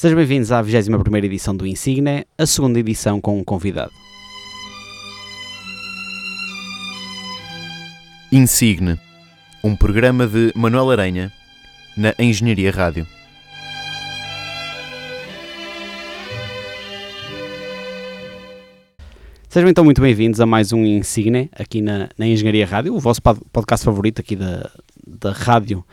Sejam bem-vindos à 21 edição do Insigne, a segunda edição com um convidado. Insigne, um programa de Manuel Aranha na Engenharia Rádio. Sejam então muito bem-vindos a mais um Insigne aqui na, na Engenharia Rádio, o vosso pod- podcast favorito aqui da, da rádio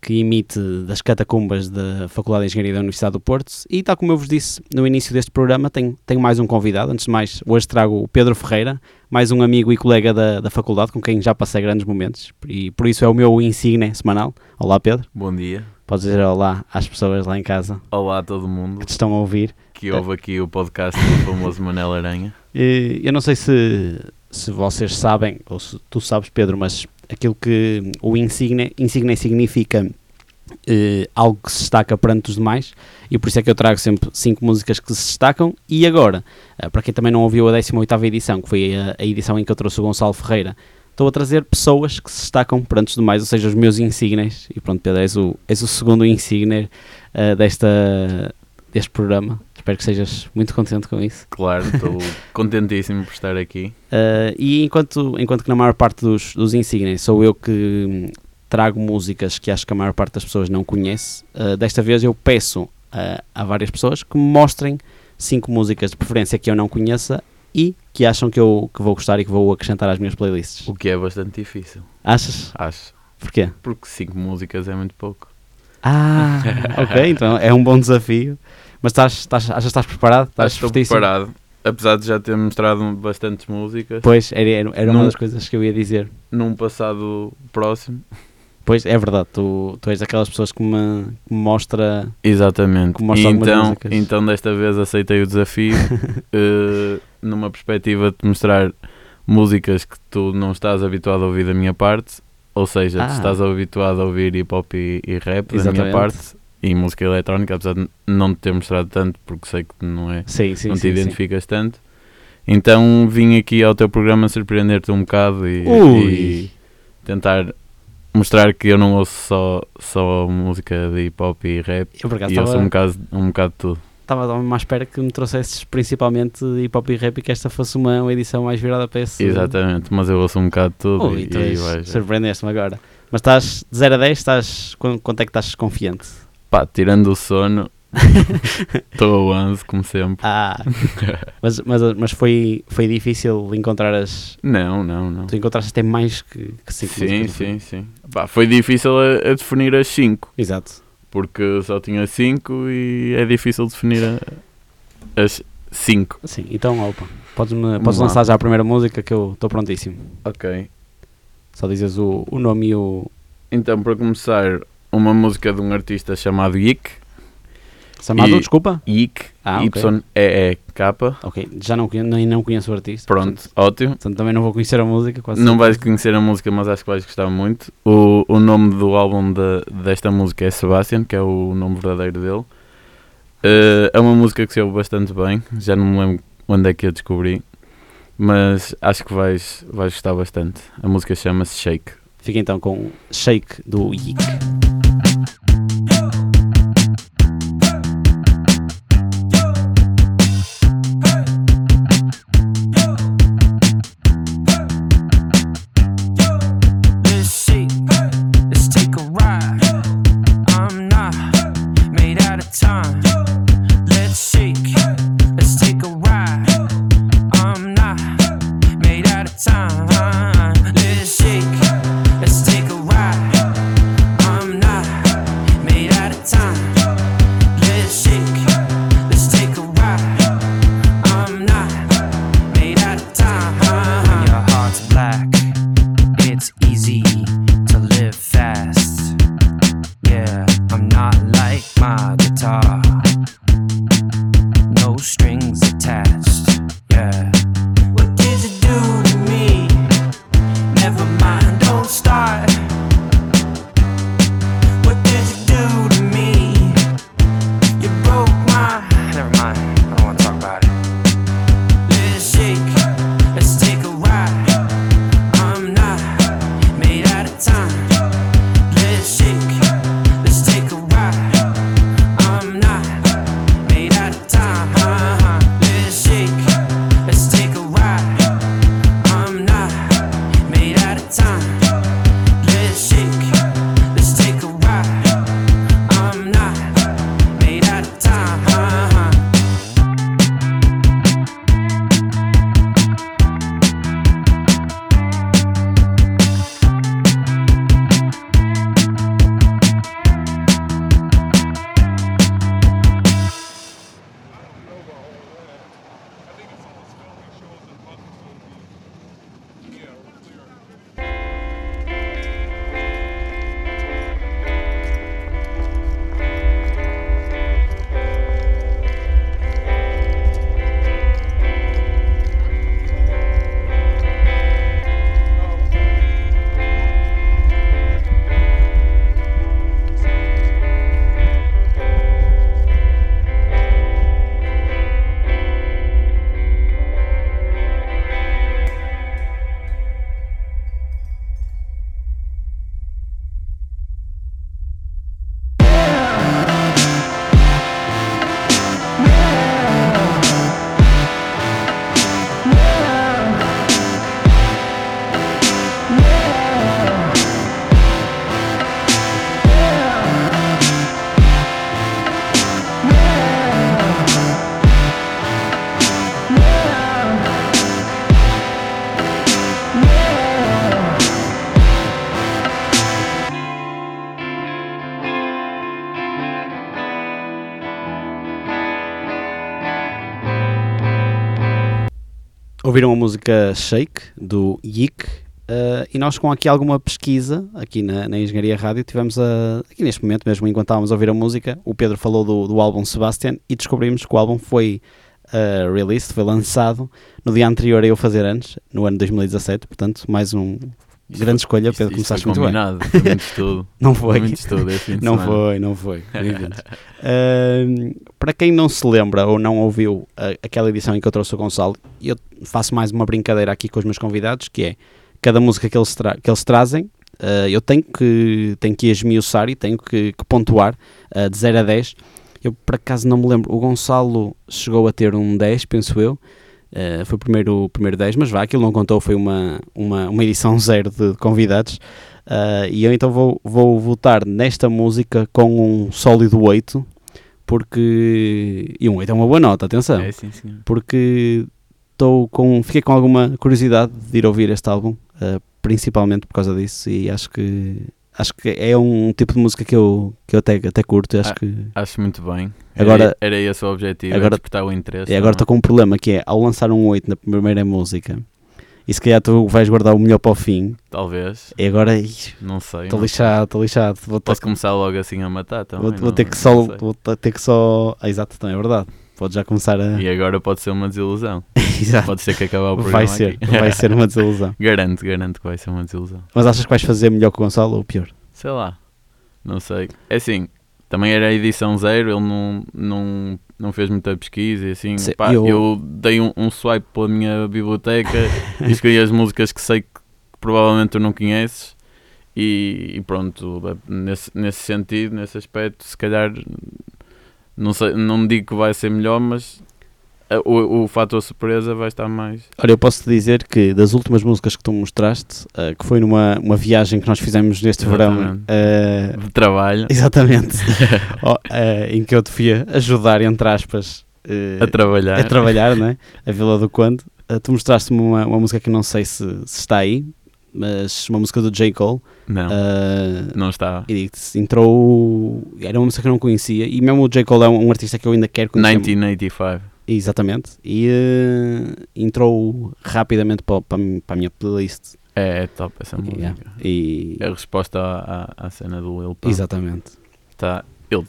que emite das catacumbas da Faculdade de Engenharia da Universidade do Porto. E tal como eu vos disse no início deste programa, tenho, tenho mais um convidado. Antes de mais, hoje trago o Pedro Ferreira, mais um amigo e colega da, da faculdade com quem já passei grandes momentos e por isso é o meu Insigne semanal. Olá, Pedro. Bom dia. Podes dizer olá às pessoas lá em casa Olá a todo mundo que te estão a ouvir. que ouve aqui o podcast do famoso Manel Aranha. Eh, Eu não sei se, se vocês sabem, ou se tu sabes, Pedro, mas aquilo que o insigne, insigne significa eh, algo que se destaca perante os demais, e por isso é que eu trago sempre cinco músicas que se destacam. E agora, eh, para quem também não ouviu a 18 edição, que foi a, a edição em que eu trouxe o Gonçalo Ferreira, estou a trazer pessoas que se destacam perante os demais, ou seja, os meus insignes. E pronto, Pedro, és o, és o segundo insigne eh, desta, deste programa. Espero que sejas muito contente com isso. Claro, estou contentíssimo por estar aqui. Uh, e enquanto, enquanto que na maior parte dos, dos insignes sou eu que hum, trago músicas que acho que a maior parte das pessoas não conhece, uh, desta vez eu peço uh, a várias pessoas que me mostrem cinco músicas de preferência que eu não conheça e que acham que eu que vou gostar e que vou acrescentar às minhas playlists. O que é bastante difícil, Achas? acho. Porquê? Porque cinco músicas é muito pouco. Ah, ok, então é um bom desafio. Mas estás, estás, achas que estás preparado? Estás estou fortíssimo? preparado. Apesar de já ter mostrado bastantes músicas, Pois, era, era, uma das coisas que eu ia dizer. num passado próximo. Pois, é verdade, tu, tu és daquelas pessoas que me, que me mostra Exatamente. Que mostra E algumas então, músicas. então desta vez aceitei o desafio eh, numa perspectiva de mostrar músicas que tu não estás habituado a ouvir da minha parte, ou seja, Ah. tu estás habituado a ouvir hip hop e, e rap da minha Exatamente. parte e música eletrónica, apesar de não te ter mostrado tanto, porque sei que não é, Sim, sim, não te sim, identificas tanto. Então vim aqui ao teu programa surpreender-te um bocado e, e tentar mostrar que eu não ouço só, só música de hip hop e rap Eu por acaso e eu sou um bocado, um bocado de tudo. Estava à espera que me trouxesses principalmente hip hop e rap e que esta fosse uma, uma edição mais virada para esse. Exatamente, mas eu ouço um bocado tudo Ui, e, tu e vais. surpreendeste-me agora. Mas estás de 0 a 10, estás, quan- quanto é que estás confiante? Pá, tirando o sono, estou a 11, como sempre. Ah, mas, mas, mas foi, foi difícil encontrar as. Não, não, não. Tu encontraste até mais que 5 Sim, sim, sim. Pá, foi difícil a, a definir as 5, Exato. Porque só tinha 5 e é difícil definir a- as 5. Sim, então, opa, podes, -me, podes lá. lançar já a primeira música que eu estou prontíssimo. Ok. Só dizes o, o nome e o. Então, para começar, uma música de um artista chamado Yik. Chamado, E- desculpa? Yik, Ah. Y-E-E-K. Ok, já não conheço, nem não conheço o artista. Pronto, portanto- ótimo. Portanto, também não vou conhecer a música. Quase Não vais conhecer a música, mas acho que vais gostar muito. O, o nome do álbum de- desta música é Sebastian, que é o nome verdadeiro dele. Eh, é uma música que se ouve bastante bem, já não me lembro onde é que eu descobri, mas acho que vais, vais gostar bastante. A música chama-se Shake. Fica então com Shake do Yik. Ouviram a música Shake, do Yik, uh, e nós com aqui alguma pesquisa, aqui na, na Engenharia Rádio, tivemos a, aqui neste momento mesmo, enquanto estávamos a ouvir a música, o Pedro falou do, do álbum Sebastian, e descobrimos que o álbum foi uh, released, foi lançado no dia anterior a eu fazer anos, no ano 2017, portanto, mais um... Isto Grande escolha, isto- Pedro, começaste muito bem. foi muito estudo. Não Foi foi. muito estudo de Não semana. foi, não foi. Ahm, para quem não se lembra ou não ouviu a- aquela edição em que eu trouxe o Gonçalo, eu faço mais uma brincadeira aqui com os meus convidados, que é cada música que eles, que eles trazem, ah, eu tenho que, tenho que esmiuçar e tenho que, que pontuar ah, de 0 a 10. Eu por acaso não me lembro, o Gonçalo chegou a ter um 10, penso eu. Ah, foi o primeiro, o primeiro 10, mas vá, aquilo não contou, foi uma, uma, uma edição zero de convidados. Ah, e eu então vou, vou votar nesta música com um sólido 8, porque. E um 8 é uma boa nota, atenção. É, sim, senhor. Porque estou com, fiquei com alguma curiosidade de ir ouvir este álbum, ah, principalmente por causa disso, e acho que. Acho que é um tipo de música que eu, que eu até, até curto. Acho Ah, que. Acho muito bem. Agora- era, era esse o objetivo, agora- agora, despertar o interesse. E agora estou com um problema que é, ao lançar um 8 na primeira música, e se calhar tu vais guardar o melhor para o fim, Talvez, e agora não sei. estou lixado, estou lixado. Vou ter, Posso começar logo assim a matar também. vou, vou não- ter que só. Vou ter que só. Ah, exato, também é verdade. Pode já começar a. E agora pode ser uma desilusão. Exato. Pode ser que acabar o programa Vai ser, aqui. vai ser uma desilusão. garanto, garanto que vai ser uma desilusão. Mas achas que vais fazer melhor que o Gonçalo ou pior? Sei lá, não sei. É assim, também era a edição zero, ele não, não, não fez muita pesquisa e assim. Sim, pá, eu- eu... dei um, um swipe pela minha biblioteca e escolhi as músicas que sei que provavelmente tu não conheces. E, e pronto, nesse, nesse sentido, nesse aspecto, se calhar não, sei, não digo que vai ser melhor, mas o, o fator surpresa vai estar mais. Olha, eu posso te dizer que das últimas músicas que tu mostraste, ah, que foi numa uma viagem que nós fizemos neste verão, ah, de trabalho exatamente, oh, ah, em que eu te fui ajudar, entre aspas, a trabalhar. a trabalhar, né? a Vila do Conde. Tu mostraste-me uma, uma música que não sei se, se está aí, mas uma música do J. Cole. Não, ah, não está. e entrou. Era uma música que eu não conhecia, e mesmo o J. Cole é um, um artista que eu ainda quero conhecer. 1985. Exatamente. E eh, entrou rapidamente para, para, para a minha playlist. É, é top essa música. Yeah. E, É a resposta à, à, à cena do Lil Pump. exatamente. Tá, ele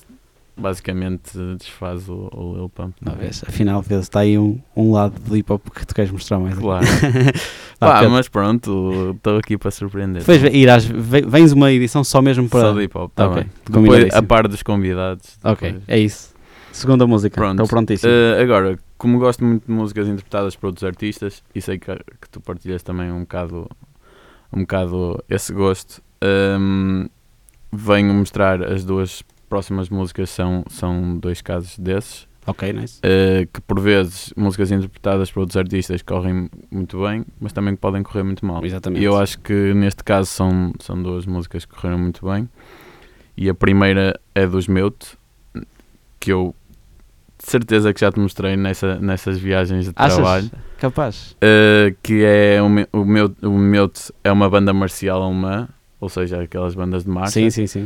basicamente desfaz o, o Lil Pump. não é? Afinal, vês, está aí um, um lado do hip hop que tu queres mostrar mais. Claro. Pá, mas pronto, estou aqui para surpreender. depois irás, ve- vens uma edição só mesmo para. Só de hip hop, tá Ok, bem. Depois, a par dos convidados. Ok, depois. é isso. Segunda música. Pronto. Estou prontíssimo. Eh, agora, como gosto muito de músicas interpretadas por outros artistas, e sei que, que tu partilhas também um bocado, um bocado esse gosto, ehm, venho mostrar as duas próximas músicas, são, são dois casos desses, ok, nice. eh, que por vezes músicas interpretadas por outros artistas correm muito bem, mas também podem correr muito mal. Exatamente. E eu acho que neste caso são, são duas músicas que correram muito bem. E a primeira é dos Meute, que eu de certeza que já te mostrei nessa, nessas viagens de Achas? trabalho. Capaz. Uh, que é o, o, Meute, o Meute é uma banda marcial alemã, ou seja, aquelas bandas de marcha, Sim, sim, sim.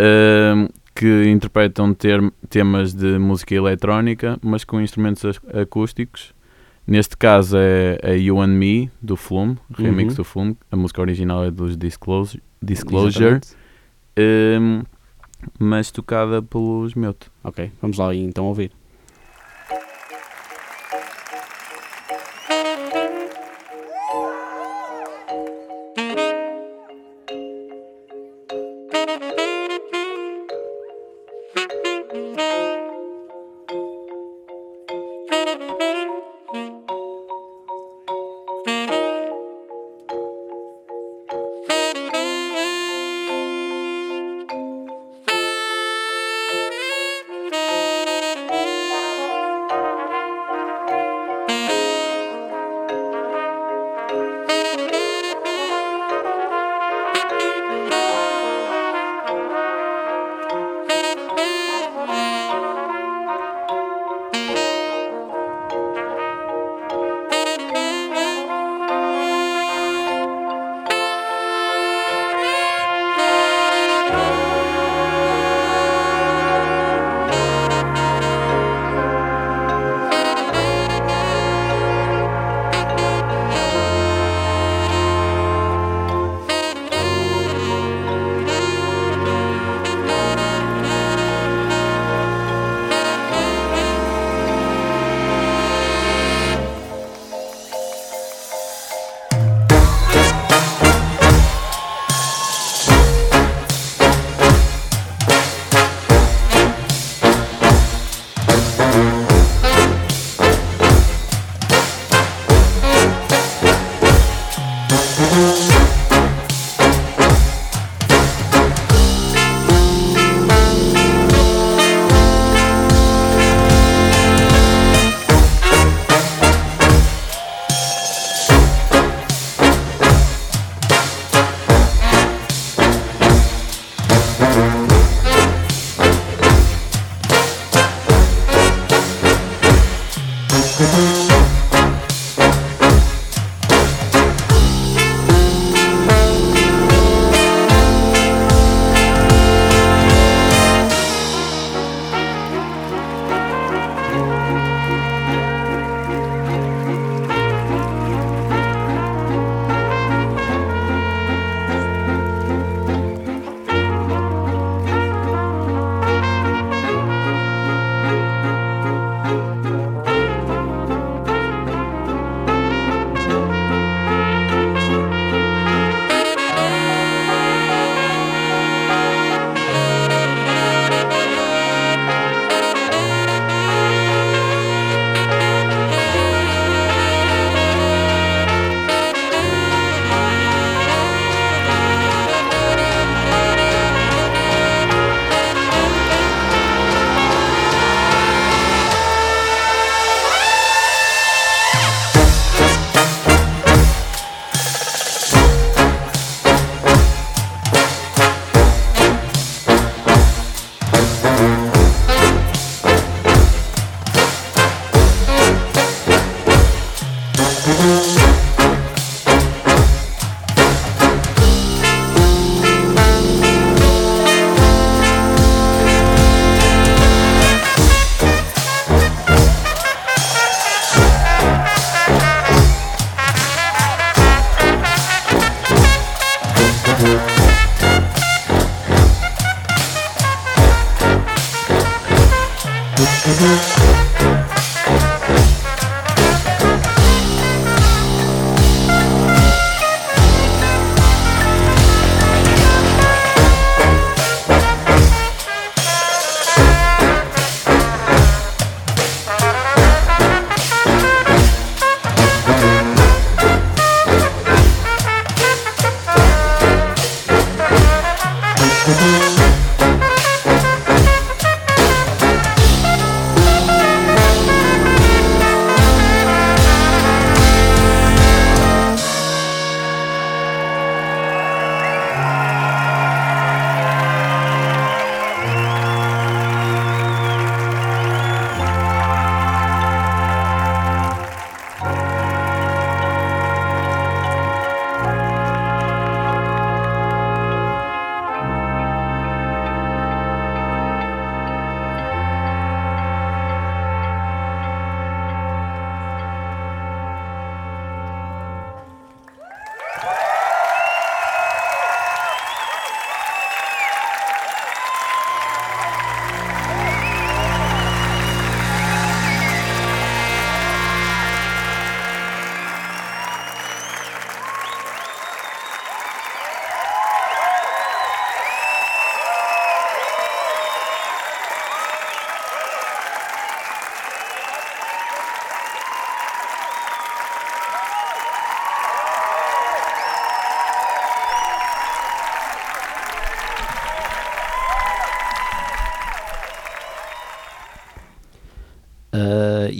uh, que interpretam ter- temas de música eletrónica, mas com instrumentos ac- acústicos. Neste caso é a You and Me, do Flume, remix Uhum. do Flume. A música original é dos Disclosure, Disclosure um, mas tocada pelos Meute. Ok, vamos lá então ouvir.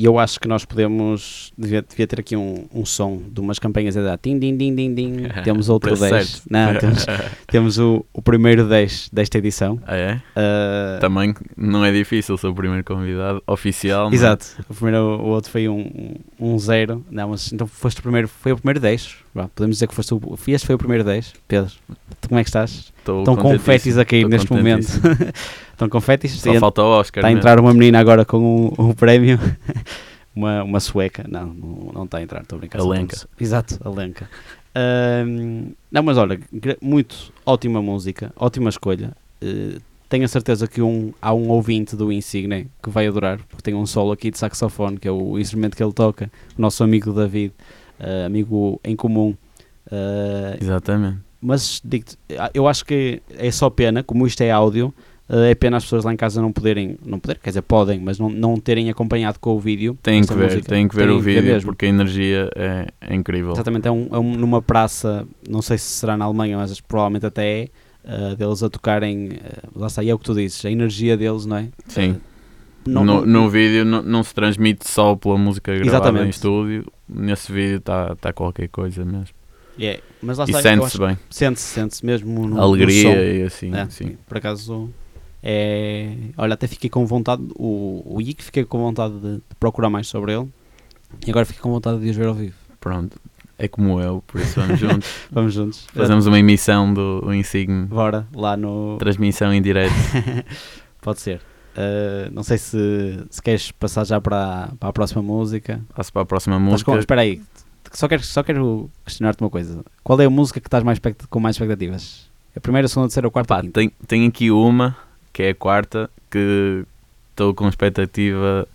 E eu acho que nós podemos. Devia, devia ter aqui um, um som de umas campanhas a dar tim, din, din, din, din. Temos outro Preço 10. certo. Não, temos, temos o, o primeiro 10 desta edição. Ah, é? Uh, Também não é difícil, sou o primeiro convidado oficial. não é? Exato. O, primeiro, o outro foi um, um zero. Não, mas então foste o primeiro, foi o primeiro 10. Vá, podemos dizer que foste o, este foi o primeiro 10. Pedro, tu como é que estás? Estou Estão confetes a cair neste momento. Estão confetes? Só falta o Oscar. Está a mesmo. entrar uma menina agora com um, um prémio. uma, uma sueca. Não, não, está a entrar, estou a brincar. A só Lenca. com- Exato, a Lenca. Ahm, não, mas olha, muito ótima música, ótima escolha. Eh, tenho a certeza que um, há um ouvinte do Insigne que vai adorar, porque tem um solo aqui de saxofone, que é o instrumento que ele toca, o nosso amigo David, eh, amigo em comum. Eh, Exatamente. Mas eu acho que é só pena, como isto é áudio, eh, é pena as pessoas lá em casa não poderem, não poder, quer dizer, podem, mas não, não terem acompanhado com o vídeo. Tem que ver, tem que ver Têm o vídeo mesmo. porque a energia é, é incrível. Exatamente, é, um, é um- numa praça, não sei se será na Alemanha, mas provavelmente até é, eh, deles a tocarem, eh, lá está, e é o que tu dizes, a energia deles, não é? Sim. Eh, não- no, no vídeo não, não se transmite só pela música gravada Exatamente. em estúdio. Nesse vídeo está tá qualquer coisa mesmo. É, mas lá E está, eu sente-se bem. sente-se, sente-se mesmo no, no. Alegria e assim. É. Por acaso, é, olha, até fiquei com vontade, o, o Ick fiquei com vontade de, de procurar mais sobre ele, E agora fico com vontade de os ver ao vivo. Pronto, é como eu, por isso vamos juntos. Vamos juntos. Fazemos uma emissão do, do Insigne, Bora, lá no. transmissão em direto. Pode ser. Uh, não sei se, se queres passar já para, para a próxima música. Passo para a próxima música. com, espera aí, só quero, só quero questionar-te uma coisa. Qual é a música que estás mais com mais expectativas? A primeira, a segunda, a terceira ou a quarta? A tem, tem aqui uma, que é a quarta, que estou com expectativa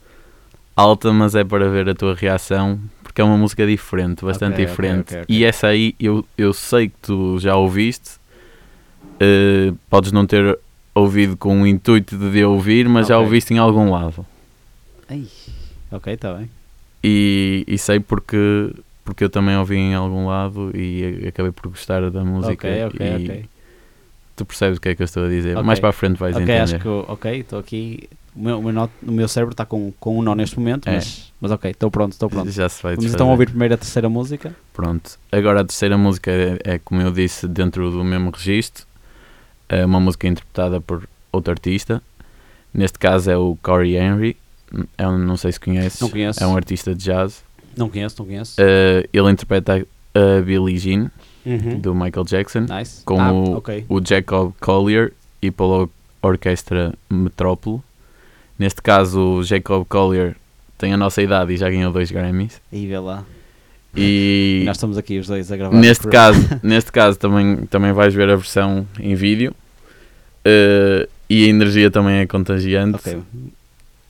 alta, mas é para ver a tua reação, porque é uma música diferente, bastante Ok, ok, diferente. ok, ok. E essa aí eu, eu sei que tu já ouviste, eh, podes não ter ouvido com o intuito de ouvir, mas já ouviste em algum lado. Ai, ok, está bem. E, e sei porque, porque eu também ouvi em algum lado e acabei por gostar da música. Ok, ok, e ok. Tu percebes o que é que eu estou a dizer. Ok. Mais para a frente vais Ok, entender. acho que. Ok, estou aqui. O meu, o meu, cérebro está com, com um nó neste momento, É. mas, mas ok, estou pronto, estou pronto. Já se vai Vamos então ouvir primeiro a terceira música. Pronto. Agora a terceira música é, é, como eu disse, dentro do mesmo registro. É uma música interpretada por outro artista. Neste caso é o Corey Henry. É um, não sei se conheces. Não conheço. É um artista de jazz. Não conheço, não conheço. Eh, ele interpreta a Billie Jean, Uhum. do Michael Jackson, Nice. com ah, o- ok. o Jacob Collier e pela Orquestra Metrópole. Neste caso, o Jacob Collier tem a nossa idade e já ganhou dois Grammys. Aí vê lá. E E nós estamos aqui os dois a gravar. neste caso, neste caso também, também vais ver a versão em vídeo. Eh, e a energia também é contagiante. Ok.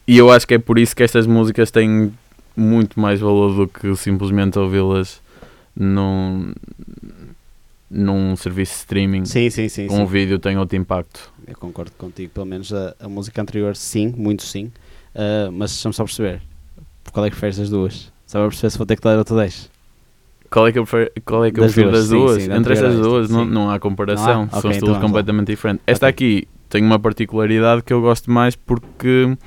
E eu acho que é por isso que estas músicas têm muito mais valor do que simplesmente ouvi-las num, num serviço de streaming. Sim, sim, sim. Com sim. o vídeo tem outro impacto. Eu concordo contigo. Pelo menos a, a música anterior, sim, muito sim. Ah, mas deixa-me só perceber. Por qual é que preferes as duas? Só para perceber se vou ter que dar outro 10. Qual é que eu prefiro, qual é que eu Das prefiro duas, das sim, duas? sim, Entre estas duas não, não há comparação, Não há? são Ok, então estilos lá. completamente diferentes. Esta Ok. aqui tem uma particularidade que eu gosto mais porque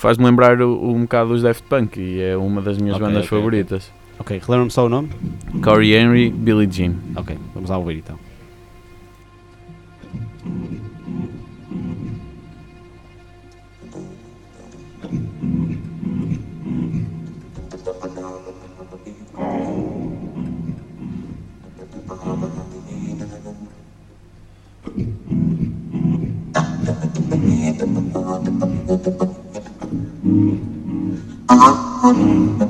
faz-me lembrar o- um bocado os Daft Punk e é uma das minhas Ok, bandas ok, ok. favoritas. Ok, relembra-me só o nome? Corey Henry, Billie Jean. Ok, vamos lá ouvir então. Mm-hmm.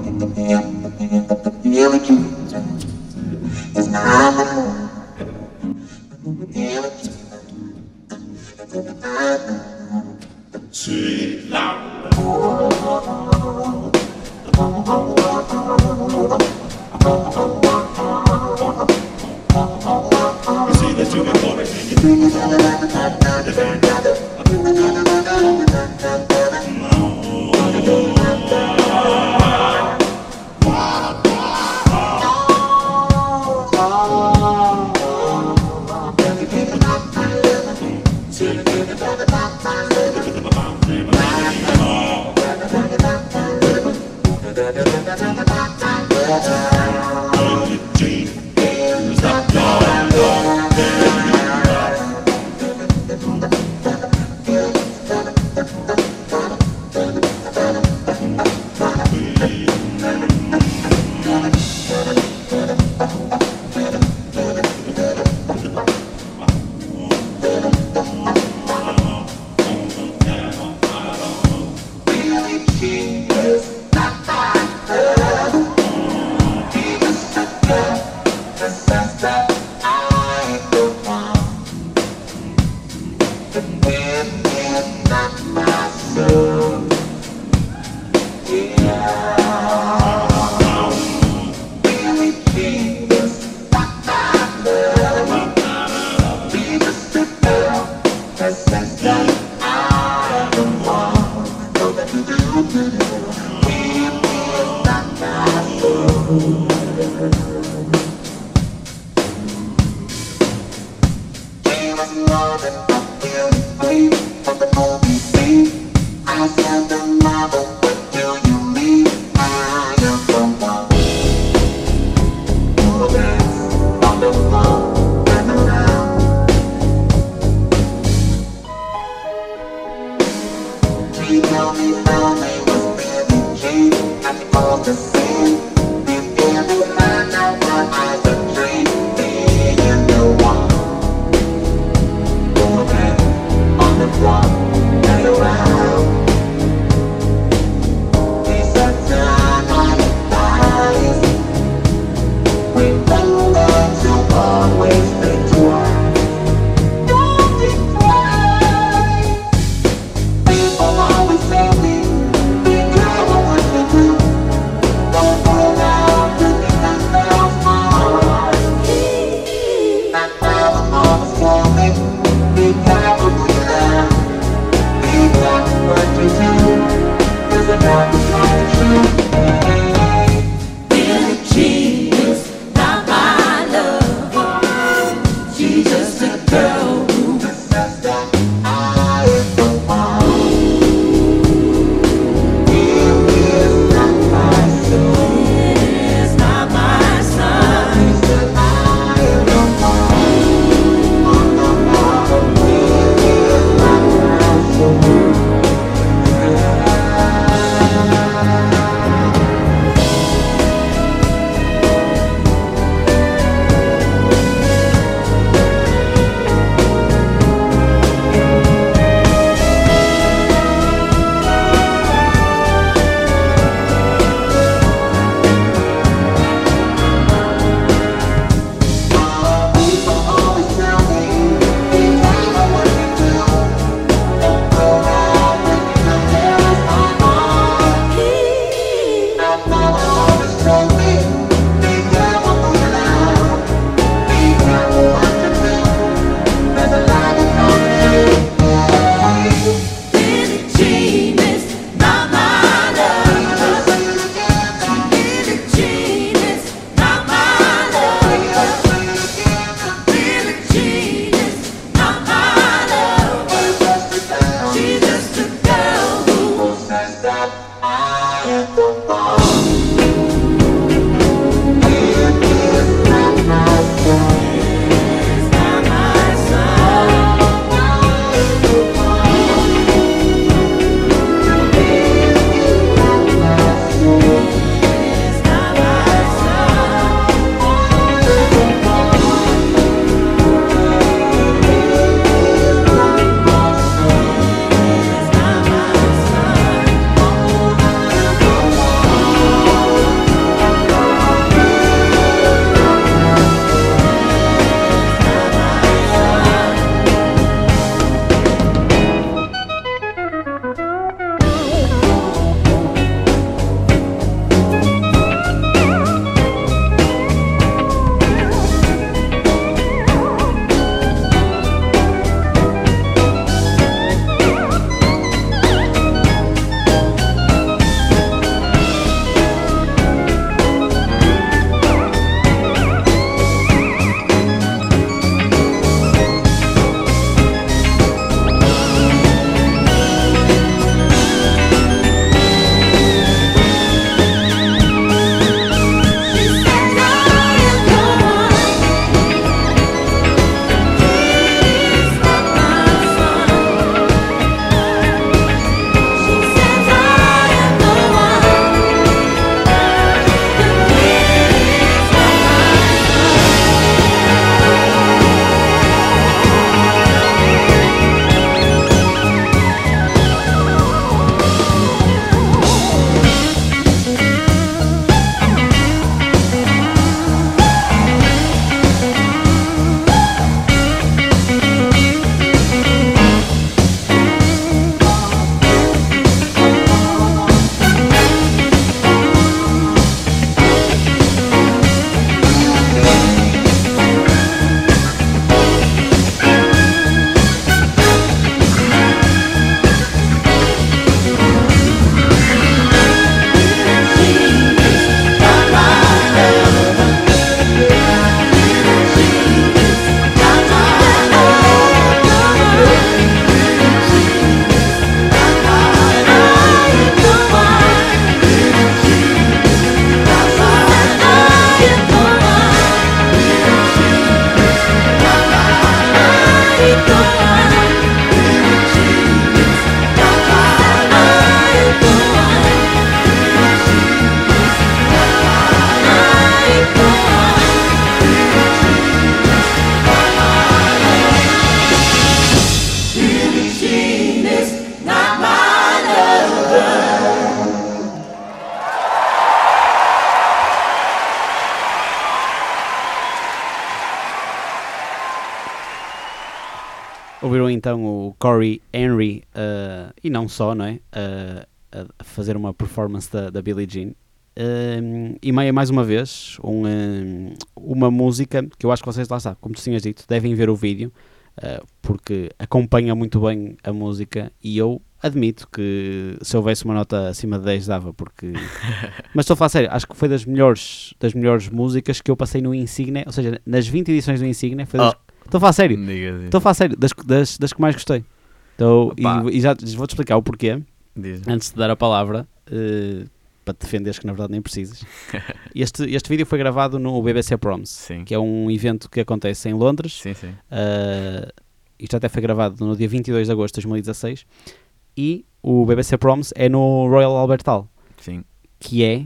Corey Henry, uh, e não só, não é? Uh, a fazer uma performance da, da Billie Jean. Um, e meia mais uma vez, um, um, uma música que eu acho que vocês, lá está, como tu tinhas dito, devem ver o vídeo, uh, porque acompanha muito bem a música e eu admito que se houvesse uma nota acima de 10 dava, porque... Mas estou a falar sério, acho que foi das melhores, das melhores músicas que eu passei no Insignia, ou seja, nas 20 edições do Insignia, foi das... Estou a falar sério, estou a falar sério, das, das, das que mais gostei. Então, e, e já vou-te explicar o porquê, diz. antes de dar a palavra, eh, para te defenderes que na verdade nem precisas. Este, este vídeo foi gravado no BBC Proms, Sim. que é um evento que acontece em Londres. Sim, sim. Uh, isto até foi gravado no dia 22 de agosto de 2016. E o BBC Proms é no Royal Albert Hall, Sim. que é,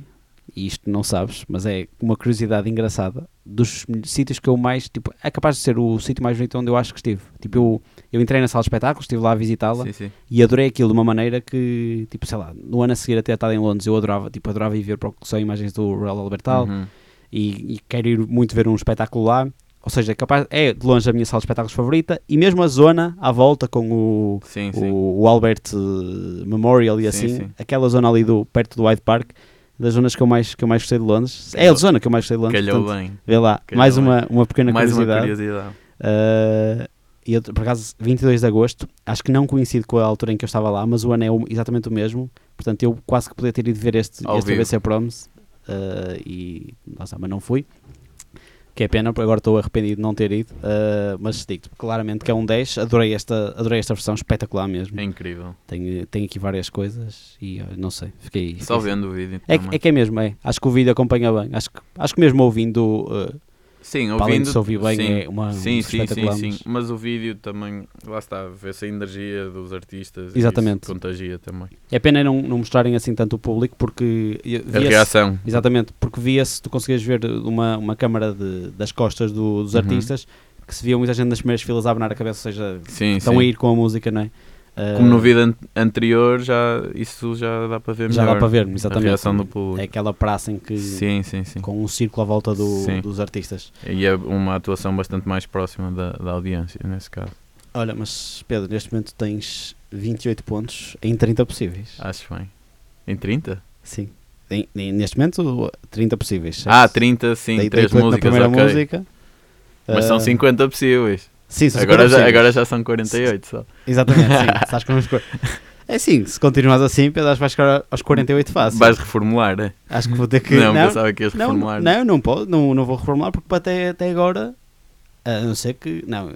e isto não sabes, mas é uma curiosidade engraçada, dos sítios que eu mais, tipo, é capaz de ser o sítio mais bonito onde eu acho que estive. Tipo, eu, eu entrei na sala de espetáculos, estive lá a visitá-la e adorei aquilo de uma maneira que, tipo, sei lá, no ano a seguir a ter estado em Londres, eu adorava, tipo, adorava ir ver para só imagens do Royal Albert Hall Uhum. e, e quero ir muito ver um espetáculo lá. Ou seja, é capaz, é de longe a minha sala de espetáculos favorita e mesmo a zona à volta com o, Sim, sim. o, o Albert eh, Memorial e Sim, assim, sim. aquela zona ali do, perto do Hyde Park, das zonas que eu mais, que eu mais gostei de Londres. É a Calhou- zona que eu mais gostei de Londres. Calhou portanto, bem. Vê lá, calhou mais bem. uma, uma pequena Mais uma curiosidade. curiosidade. Uh, e eu, por acaso, 22 de agosto, acho que não coincide com a altura em que eu estava lá, mas o ano é o- exatamente o mesmo. Portanto, eu quase que podia ter ido ver este, Ao este vivo. BBC Proms uh, e está, mas não fui. Que é pena, porque agora estou arrependido de não ter ido, uh, mas digo claramente que é um 10, adorei esta, adorei esta versão, espetacular mesmo. É incrível. Tenho, tenho aqui várias coisas e uh, não sei, fiquei... Só fiquei- vendo o vídeo. É, que- é que é mesmo, é. Acho que o vídeo acompanha bem. Acho que, acho que mesmo ouvindo, uh, Sim, para além de ouvindo. se ouvir bem, sim, é uma sim, um sim, sim, sim. mas- o vídeo também, lá está, vê-se a energia dos artistas. Exatamente. contagia também. É pena não, não mostrarem assim tanto o público porque A reação. Exatamente, porque via-se, tu conseguias ver uma, uma câmara de, das costas do- dos Uhum. artistas que se via muita gente nas primeiras filas a abanar a cabeça, ou seja, Sim, estão sim. a ir com a música, não é? Uh, Como no vídeo an- anterior, já, isso já dá para ver já melhor. dá para ver, A exatamente. reação do público. É aquela praça em que Sim, sim, sim. com um círculo à volta do- dos artistas. E é uma atuação bastante mais próxima da, da audiência, nesse caso. Olha, mas Pedro, neste momento tens 28 pontos em 30 possíveis. Acho bem. Em 30? Sim. Em- em- neste momento, 30 possíveis. Ah, 30, sim, Dei- 3 dei oito músicas, primeira ok. música. Mas são Ah, 50 possíveis. Sim, são Agora 50 já, agora já são 48 só. Exatamente, sim. Sabes como as co- É sim, se continuares assim, Pedro, acho que vais chegar aos 48 fácil. Vais reformular, é? Acho que vou ter que. não, não, pensava que ias não, reformular. não, não, pode, não, não vou reformular porque até, até agora, a não ser que. Não,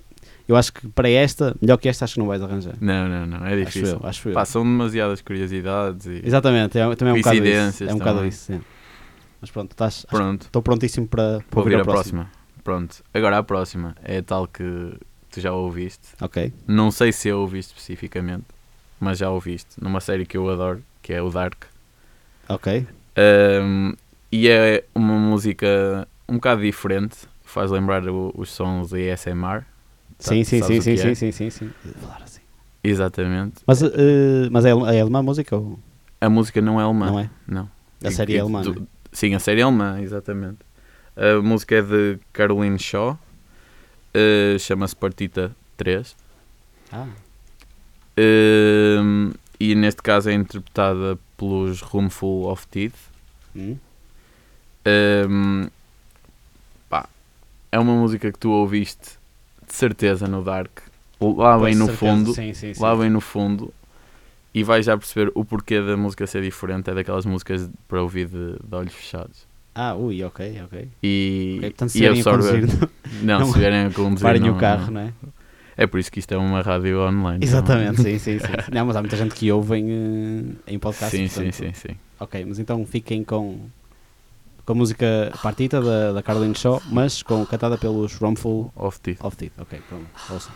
eu acho que para esta, melhor que esta, acho que não vais arranjar. Não, não, não, é Acho difícil. eu, acho eu. Pá, são demasiadas curiosidades e Exatamente, é, também é um bocado isso. É um bocado isso, sim. Mas pronto, estás, acho pronto, estou prontíssimo para, para vou ouvir a próxima. próxima. Pronto, agora a próxima é tal que tu já ouviste. Ok, Não sei se eu ouvi especificamente, mas já ouviste numa série que eu adoro, que é o Dark. ok. Um, e é uma música um bocado diferente, faz lembrar o- os sons de ASMR. Sim, sim, sim, sim, sim, é? sim, sim, sim. Falar assim. Exatamente. Mas, eh, mas é, é alemã a música ou A música não é alemã. não é? Não. A série é alemã, tu- não é? Sim, a série é alemã, exatamente. A música é de Caroline Shaw, eh, chama-se Partita 3. Ah, Ehm, e neste caso é interpretada pelos Roomful of Teeth. hum, Ehm, pá, é uma música que tu ouviste de certeza no Dark, lá bem no certeza, fundo, Sim, sim, sim. lá bem no fundo, e vais já perceber o porquê da música ser diferente. É daquelas músicas para ouvir de, de olhos fechados. Ah, ui, ok, ok. E, Ok, portanto, e absorver. Não, não- se vierem a conduzir. parem não- o carro, não. não é? É por isso que isto é uma rádio online. Exatamente, não- sim, sim, sim. Não, mas há muita gente que ouve em, eh, em podcast. Sim, sim, portanto- sim, sim. Ok, mas então fiquem com, com a música Partita da, da Caroline Shaw, mas com, cantada pelos Rumful Off teeth. of Teeth. Ok, pronto, ouçam.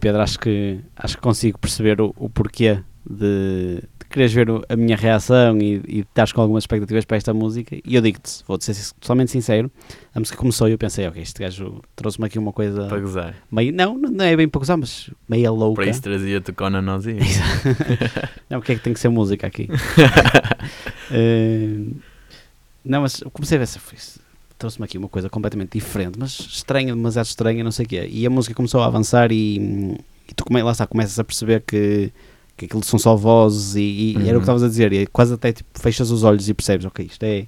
Pedro, acho que, acho que consigo perceber o, o porquê de, de quereres ver a minha reação e, e estás com algumas expectativas para esta música e eu digo-te, vou-te ser totalmente sincero, a música começou e eu pensei, ok, este gajo trouxe-me aqui uma coisa Para gozar. meio, não, não é bem para gozar, mas meia louca. Para isso trazia-te Conan Ozzy. não, porque é que tem que ser música aqui? Eh, não, mas comecei a ver se foi- trouxe-me aqui uma coisa completamente diferente, mas estranha, demasiado estranha, não sei o quê. E a música começou a avançar e, e tu come, lá está, começas a perceber que, que aquilo são só vozes e, e era o Uhum. que estavas a dizer, e quase até tipo, fechas os olhos e percebes, ok, isto é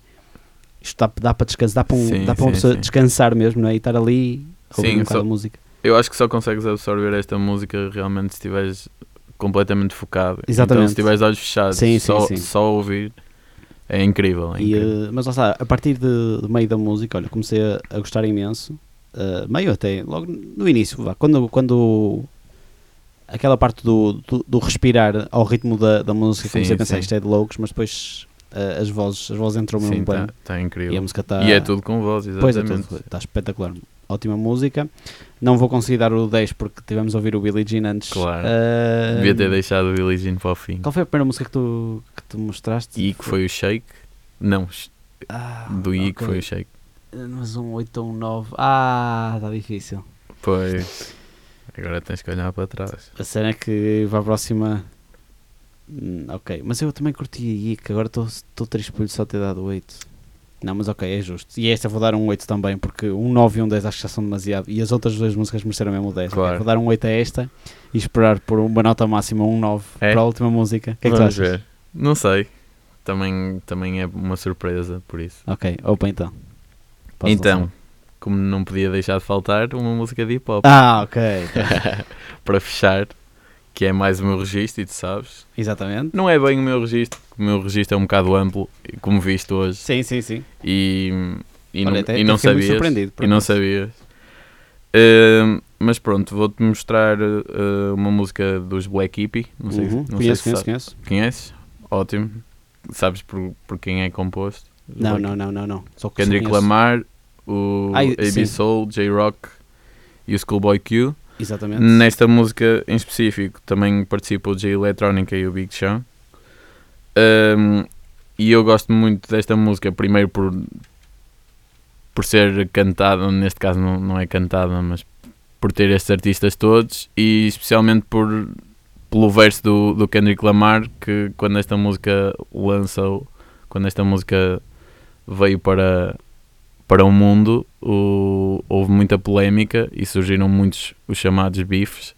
isto dá, dá para descansar, dá para, um, Sim, dá para uma sim, pessoa sim. descansar mesmo, não é? E estar ali ouvir um só- música. Eu acho que só consegues absorver esta música realmente se estiveres completamente focado. Exatamente. Então, se tiveres olhos fechados, só, só ouvir é incrível. É E, incrível. eh, mas lá está, a partir de, do meio da música, olha, comecei a, a gostar imenso. eh, meio até, logo no início, vá, quando, quando aquela parte do, do, do respirar ao ritmo da, da música, Sim, comecei a pensar sim. isto é de loucos, mas depois eh, as vozes, as vozes entram Sim, mesmo tá, bem. tá E a incrível. música está. E é tudo com voz, Pois é, exatamente. tudo, está espetacular. Ótima música. Não vou conseguir dar o 10 porque tivemos a ouvir o Billie Jean antes. Claro. Eh, Devia ter deixado o Billie Jean para o fim. Qual foi a primeira música que tu, que tu mostraste? E que foi o Shake? Não, Ah, do I que ok. foi o Shake. Mas um 8 ou um 9. Ah, está difícil. Pois. Agora tens que olhar para trás. A cena é que para a próxima. Hum, ok, mas eu também curti aí, que agora estou triste por lhe só ter dado 8. Não, mas ok, é justo. E esta vou dar um 8 também, porque um 9 e um 10 acho que já são demasiado. E as outras duas músicas mereceram mesmo o 10. ok? Claro. Vou dar um 8 a esta e esperar por uma nota máxima, um 9 É? para a última música. O que é que tu Vamos achas? ver. Não sei. Também, também é uma surpresa por isso. Ok, opa então. Podes então, lançar. como não podia deixar de faltar, uma música de hip hop. Ah, ok. para fechar, que é mais o meu registro, e tu sabes. Exatamente. Não é bem o meu registro, porque o meu registro é um bocado amplo, como visto hoje. Sim, sim, sim. E, e Olha, não, até- e não sabias. surpreendido, E não sabias. Ehm, mas pronto, vou-te mostrar eh, uma música dos Black Hippie. Não sei, Uhum. não Conheço, sei se conheço, sa- conheço. conheces. Ótimo. Sabes por, por quem é composto? Os Não, Black não, não, não, não. Só Kendrick. Lamar, o Ai, AB. Soul, J-Rock e o Schoolboy Q. Exatamente. Nesta música em específico também participa o J Electronica e o Big Sean. Um, e eu gosto muito desta música, primeiro por, por ser cantada, neste caso não, não é cantada, mas por ter estes artistas todos e especialmente por pelo verso do, do Kendrick Lamar que quando esta música lançou, quando esta música veio para para o mundo o- houve muita polémica e surgiram muitos os chamados bifes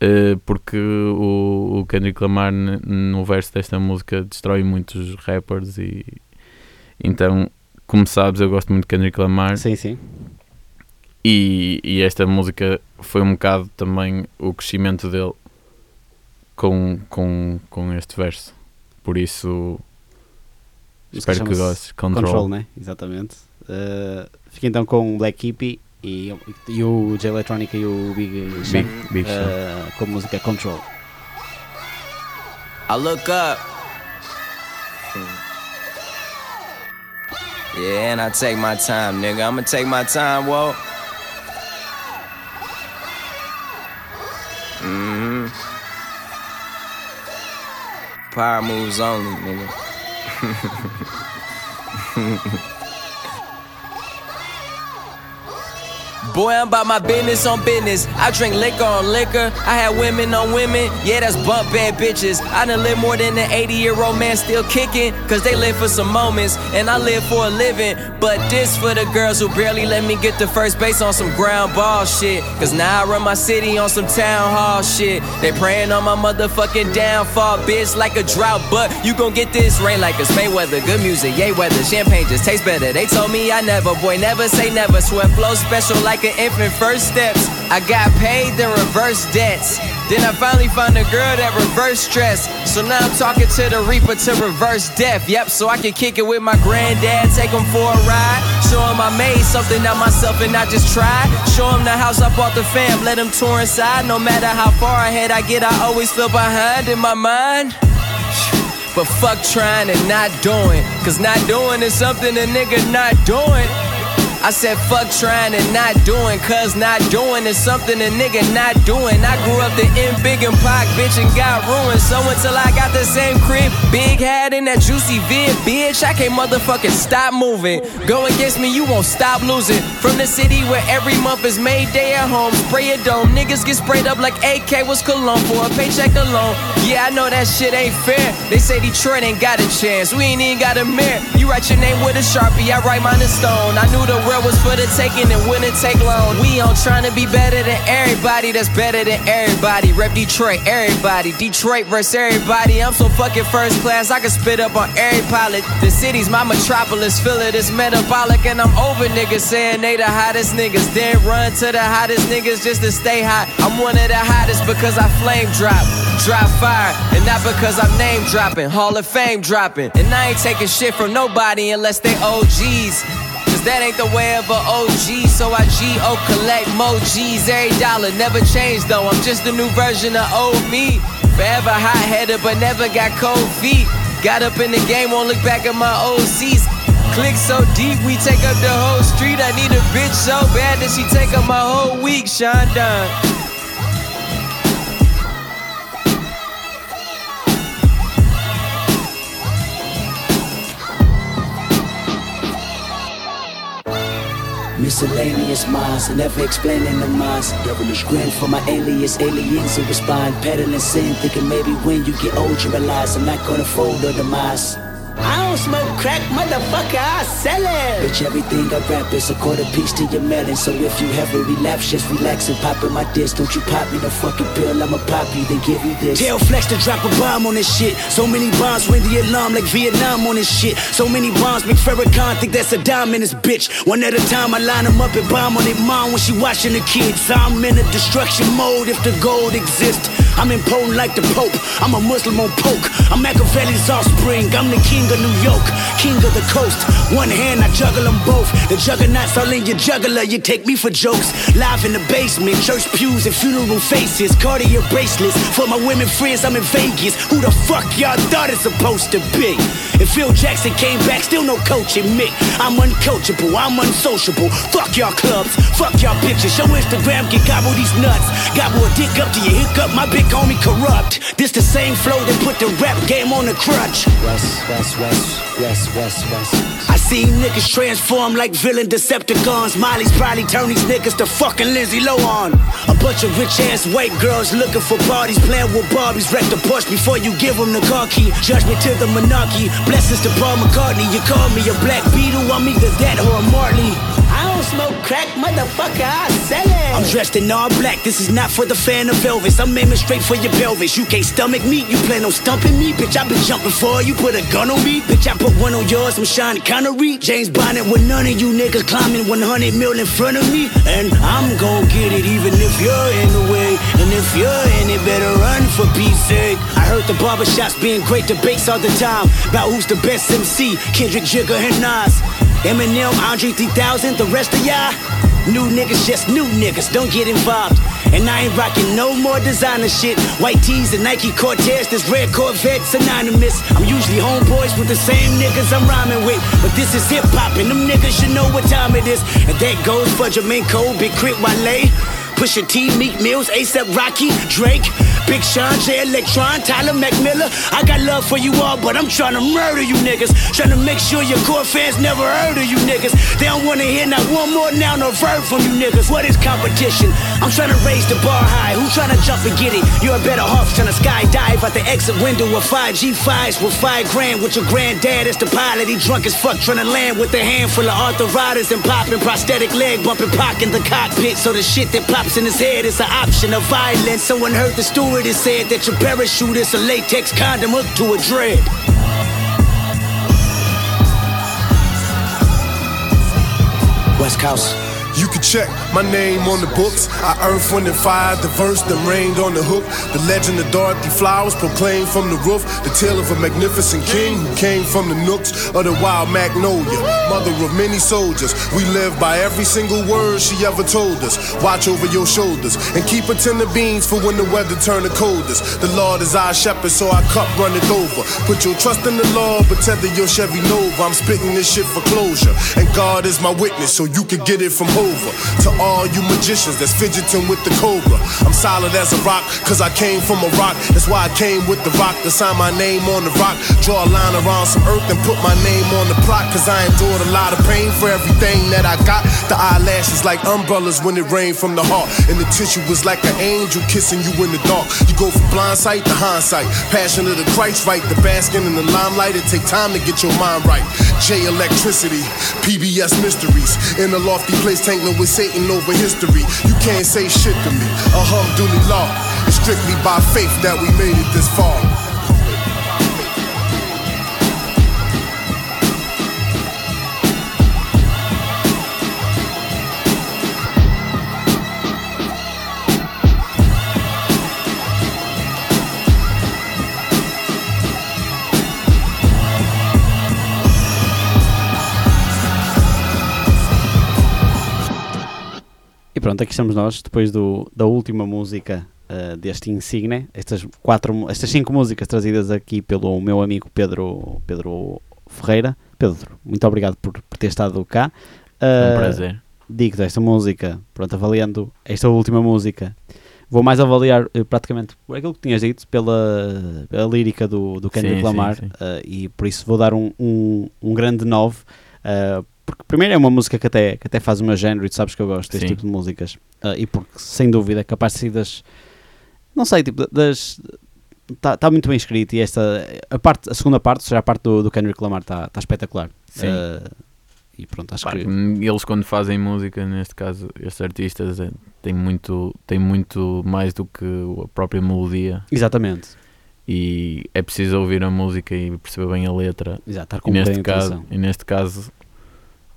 eh, porque o, o Kendrick Lamar no verso desta música destrói muitos rappers e então como sabes eu gosto muito de Kendrick Lamar Sim, sim. e, e esta música foi um bocado também o crescimento dele com, com, com este verso por isso espero que gostes Control, Control, né? Exatamente. Uh, fica então com o Black Hippie e, e o J Electronica e o Big Sean Big, Big Sean. uh, com a música Control. I look up. Yeah, and I take my time, nigga. I'ma take my time, whoa. hmm Power moves only, nigga. Boy, I'm about my business on business. I drink liquor on liquor. I had women on women. Yeah, that's bump bad bitches. I done live more than an 80 year old man still kicking. Cause they live for some moments and I live for a living. But this for the girls who barely let me get to first base on some ground ball shit. Cause now I run my city on some town hall shit. They praying on my motherfucking downfall, bitch, like a drought. But you gon' get this rain like it's Mayweather. Good music, yay weather. Champagne just tastes better. They told me I never, boy, never say never. Sweat flow special like an infant first steps. I got paid to reverse debts. Then I finally found a girl that reverse stress. So now I'm talking to the reaper to reverse death. Yep, so I can kick it with my granddad, take him for a ride. Show him I made something out myself and I just tried. Show him the house I bought the fam, let him tour inside. No matter how far ahead I get, I always feel behind in my mind. But fuck trying and not doing. Cause not doing is something a nigga not doing. I said, fuck trying and not doing, cause not doing is something a nigga not doing. I grew up the in big and Pac, bitch, and got ruined. So until I got the same crib, big hat in that juicy vid, bitch, I can't motherfucking stop moving. Go against me, you won't stop losing. From the city where every month is May Day at home, spray a dome. Niggas get sprayed up like AK was cologne for a paycheck alone. Yeah, I know that shit ain't fair. They say Detroit ain't got a chance. We ain't even got a mirror. You write your name with a sharpie, I write mine in stone. I knew the world was for the taking and wouldn't take long. We on trying to be better than everybody that's better than everybody. Rep Detroit, everybody. Detroit versus everybody. I'm so fucking first class, I can spit up on every pilot. The city's my metropolis, feel it is metabolic, and I'm over niggas saying they the hottest niggas. Then run to the hottest niggas just to stay hot. I'm one of the hottest because I flame drop, drop fire, and not because I'm name dropping, Hall of Fame dropping. And I ain't taking shit from nobody unless they OGs. Cause that ain't the way of a OG, so I G-O collect mo G's every dollar. Never changed though, I'm just a new version of old me. Forever hot headed, but never got cold feet. Got up in the game, won't look back at my old seats. Click so deep, we take up the whole street. I need a bitch so bad that she take up my whole week, Sean. Miscellaneous minds, never explaining the minds. Devilish grin for my alias, aliens who respond. Peddling sin, thinking maybe when you get old you realize I'm not gonna fold or demise. I don't smoke crack, motherfucker, I sell it. Bitch, everything I rap is a quarter piece to your melon. So if you have a relapse, just relax and pop in my disc. Don't you pop me no fucking pill, I'ma pop you, then give you this. Tell Flex to drop a bomb on this shit. So many bombs ring the alarm like Vietnam on this shit. So many bombs make Farrakhan think that's a dime in this bitch. One at a time, I line them up and bomb on their mom when she watching the kids. I'm in a destruction mode if the gold exists. I'm impotent like the Pope. I'm a Muslim on poke. I'm Machiavelli's offspring. I'm the king of New York, king of the coast. One hand, I juggle them both. The juggernauts all in your juggler. You take me for jokes. Live in the basement, church pews and funeral faces. Cartier bracelets for my women friends. I'm in Vegas. Who the fuck y'all thought it's supposed to be? If Phil Jackson came back, still no coaching me. I'm uncoachable, I'm unsociable. Fuck y'all clubs, fuck y'all bitches. Show Instagram can gobble these nuts. Gobble a dick up to your hiccup. My big homie corrupt. This the same flow that put the rap game on the crutch. West, west, west, west, west, west. I see niggas transform like villain Decepticons. Molly's probably turn these niggas to fucking Lindsay Lohan. A bunch of rich ass white girls looking for parties, playing with Barbies. Wreck the Porsche before you give them the car key. Judgment to the monarchy. Blessings to Paul McCartney. You call me a black beetle, I'm either that or a Marley. I don't smoke crack, motherfucker, I sell it. I'm dressed in all black, this is not for the fan of Elvis. I'm aiming straight for your pelvis. You can't stomach me, you plan on stumping me. Bitch, I been jumping for you, put a gun on me. Bitch, I put one on yours, I'm Sean Connery. James Bonnet with none of you niggas climbing 100 mil in front of me. And I'm gon' get it even if you're in the way. And if you're in it, better run for peace sake. I heard the barbershops being great debates all the time about who's the best MC, Kendrick, Jigga, and Nas. Eminem, Andre 3000, the rest of y'all. New niggas, just new niggas, don't get involved. And I ain't rocking no more designer shit. White tees and Nike Cortez, this red Corvette synonymous. I'm usually homeboys with the same niggas I'm rhyming with. But this is hip hop, and them niggas should know what time it is. And that goes for Jermaine Cole, Big Crit Wale. Pusha T, Meek Mills, ASAP Rocky, Drake, Big Sean, J Electron, Tyler McMillan. I got love for you all, but I'm trying to murder you niggas. Trying to make sure your core fans never heard of you niggas. They don't wanna hear not one more noun or verb from you niggas. What is competition? I'm trying to raise the bar high. Who trying to jump and get it? You're a better off trying to skydive out the exit window with five G5s with five grand with your granddad as the pilot. He drunk as fuck trying to land with a handful of arthritis and popping prosthetic leg bumping pock in the cockpit. So the shit that pops in his head is an option of violence. Someone heard the stewardess said that your parachute is a latex condom hooked to a dread. West check my name on the books. I earth, wind, and fire, the verse that rained on the hook. The legend of Dorothy Flowers proclaimed from the roof. The tale of a magnificent king who came from the nooks of the wild magnolia. Mother of many soldiers. We live by every single word she ever told us. Watch over your shoulders and keep a tin of beans for when the weather turn the coldest. The Lord is our shepherd, so our cup runneth over. Put your trust in the Lord, but tether your Chevy Nova. I'm spitting this shit for closure. And God is my witness, so you can get it from over. To all you magicians that's fidgeting with the cobra. I'm solid as a rock, cause I came from a rock. That's why I came with the rock to sign my name on the rock. Draw a line around some earth and put my name on the plot. Cause I endured a lot of pain for everything that I got. The eyelashes like umbrellas when it rained from the heart. And the tissue was like an angel kissing you in the dark. You go from blind sight to hindsight. Passion of the Christ right. The basking in the limelight. It take time to get your mind right. J electricity, PBS mysteries. In a lofty place, tangling with Satan over history. You can't say shit to me. Alhamdulillah. It's strictly by faith that we made it this far. Pronto, aqui estamos nós, depois do, da última música uh, deste Insigne. Estas, quatro, estas cinco músicas trazidas aqui pelo meu amigo Pedro, Pedro Ferreira. Pedro, muito obrigado por, por ter estado cá. É um Uh, prazer. digo esta música, pronto, avaliando esta última música, vou mais avaliar eh, praticamente aquilo que tinhas dito, pela, pela lírica do, do Kendrick Sim, sim, Lamar, sim. eh, e por isso vou dar um, um, um grande 9. eh, porque primeiro é uma música que até, que até faz o meu género e tu sabes que eu gosto deste Sim. tipo de músicas. eh, e porque, sem dúvida, é capaz de ser das. Não sei, tipo, das. Está tá muito bem escrito e esta. A, parte, a segunda parte, ou seja, a parte do, do Kendrick Lamar, está tá espetacular. Sim. Eh, e pronto, acho Pá, que. Eles quando fazem música, neste caso, estes artistas é, têm, muito, têm muito mais do que a própria melodia Exatamente. e é preciso ouvir a música e perceber bem a letra. Exato, estar E com muita neste caso, e neste caso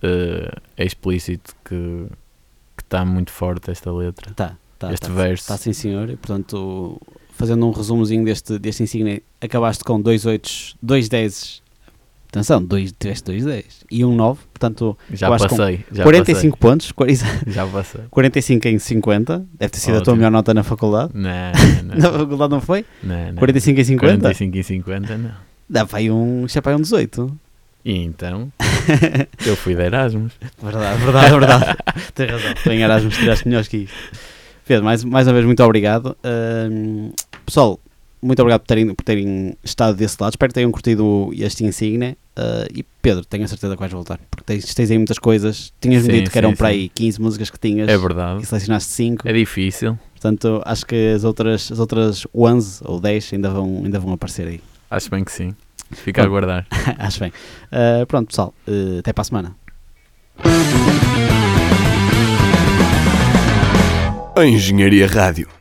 eh, é explícito que que está muito forte esta letra. Tá, tá, este tá, verso. Tá sim senhor, e portanto, fazendo um resumozinho deste, deste insigne, acabaste com 2 8 2 10 atenção, 2 tiveste 2 10 e um 9, portanto, Já passei, já 45 pontos, quar- passei, já passei. 45 em 50, deve ter sido a tua Ótimo. melhor nota na faculdade. Não, Na não, faculdade não foi? não, não. 45 em 50? 45 e 50, não. Dá para aí um, já para aí um 18. E então, eu fui de Erasmus. Verdade, verdade, verdade. Tens razão. Em Erasmus tiraste melhores que isto. Pedro, mais, mais uma vez, muito obrigado. Ahm, pessoal, muito obrigado por terem, por terem estado desse lado. Espero que tenham curtido este insigne. Ah, e Pedro, tenho a certeza que vais voltar. Porque tens, tens aí muitas coisas. Tinhas-me dito que eram sim, para aí 15 músicas que tinhas. É verdade. E selecionaste 5. É difícil. Portanto, acho que as outras, as outras 11 ou 10 ainda vão, ainda vão aparecer aí. Acho bem que sim. Fica a aguardar. acho bem. Ah, pronto, pessoal. ah, até para a semana. A Engenharia Rádio.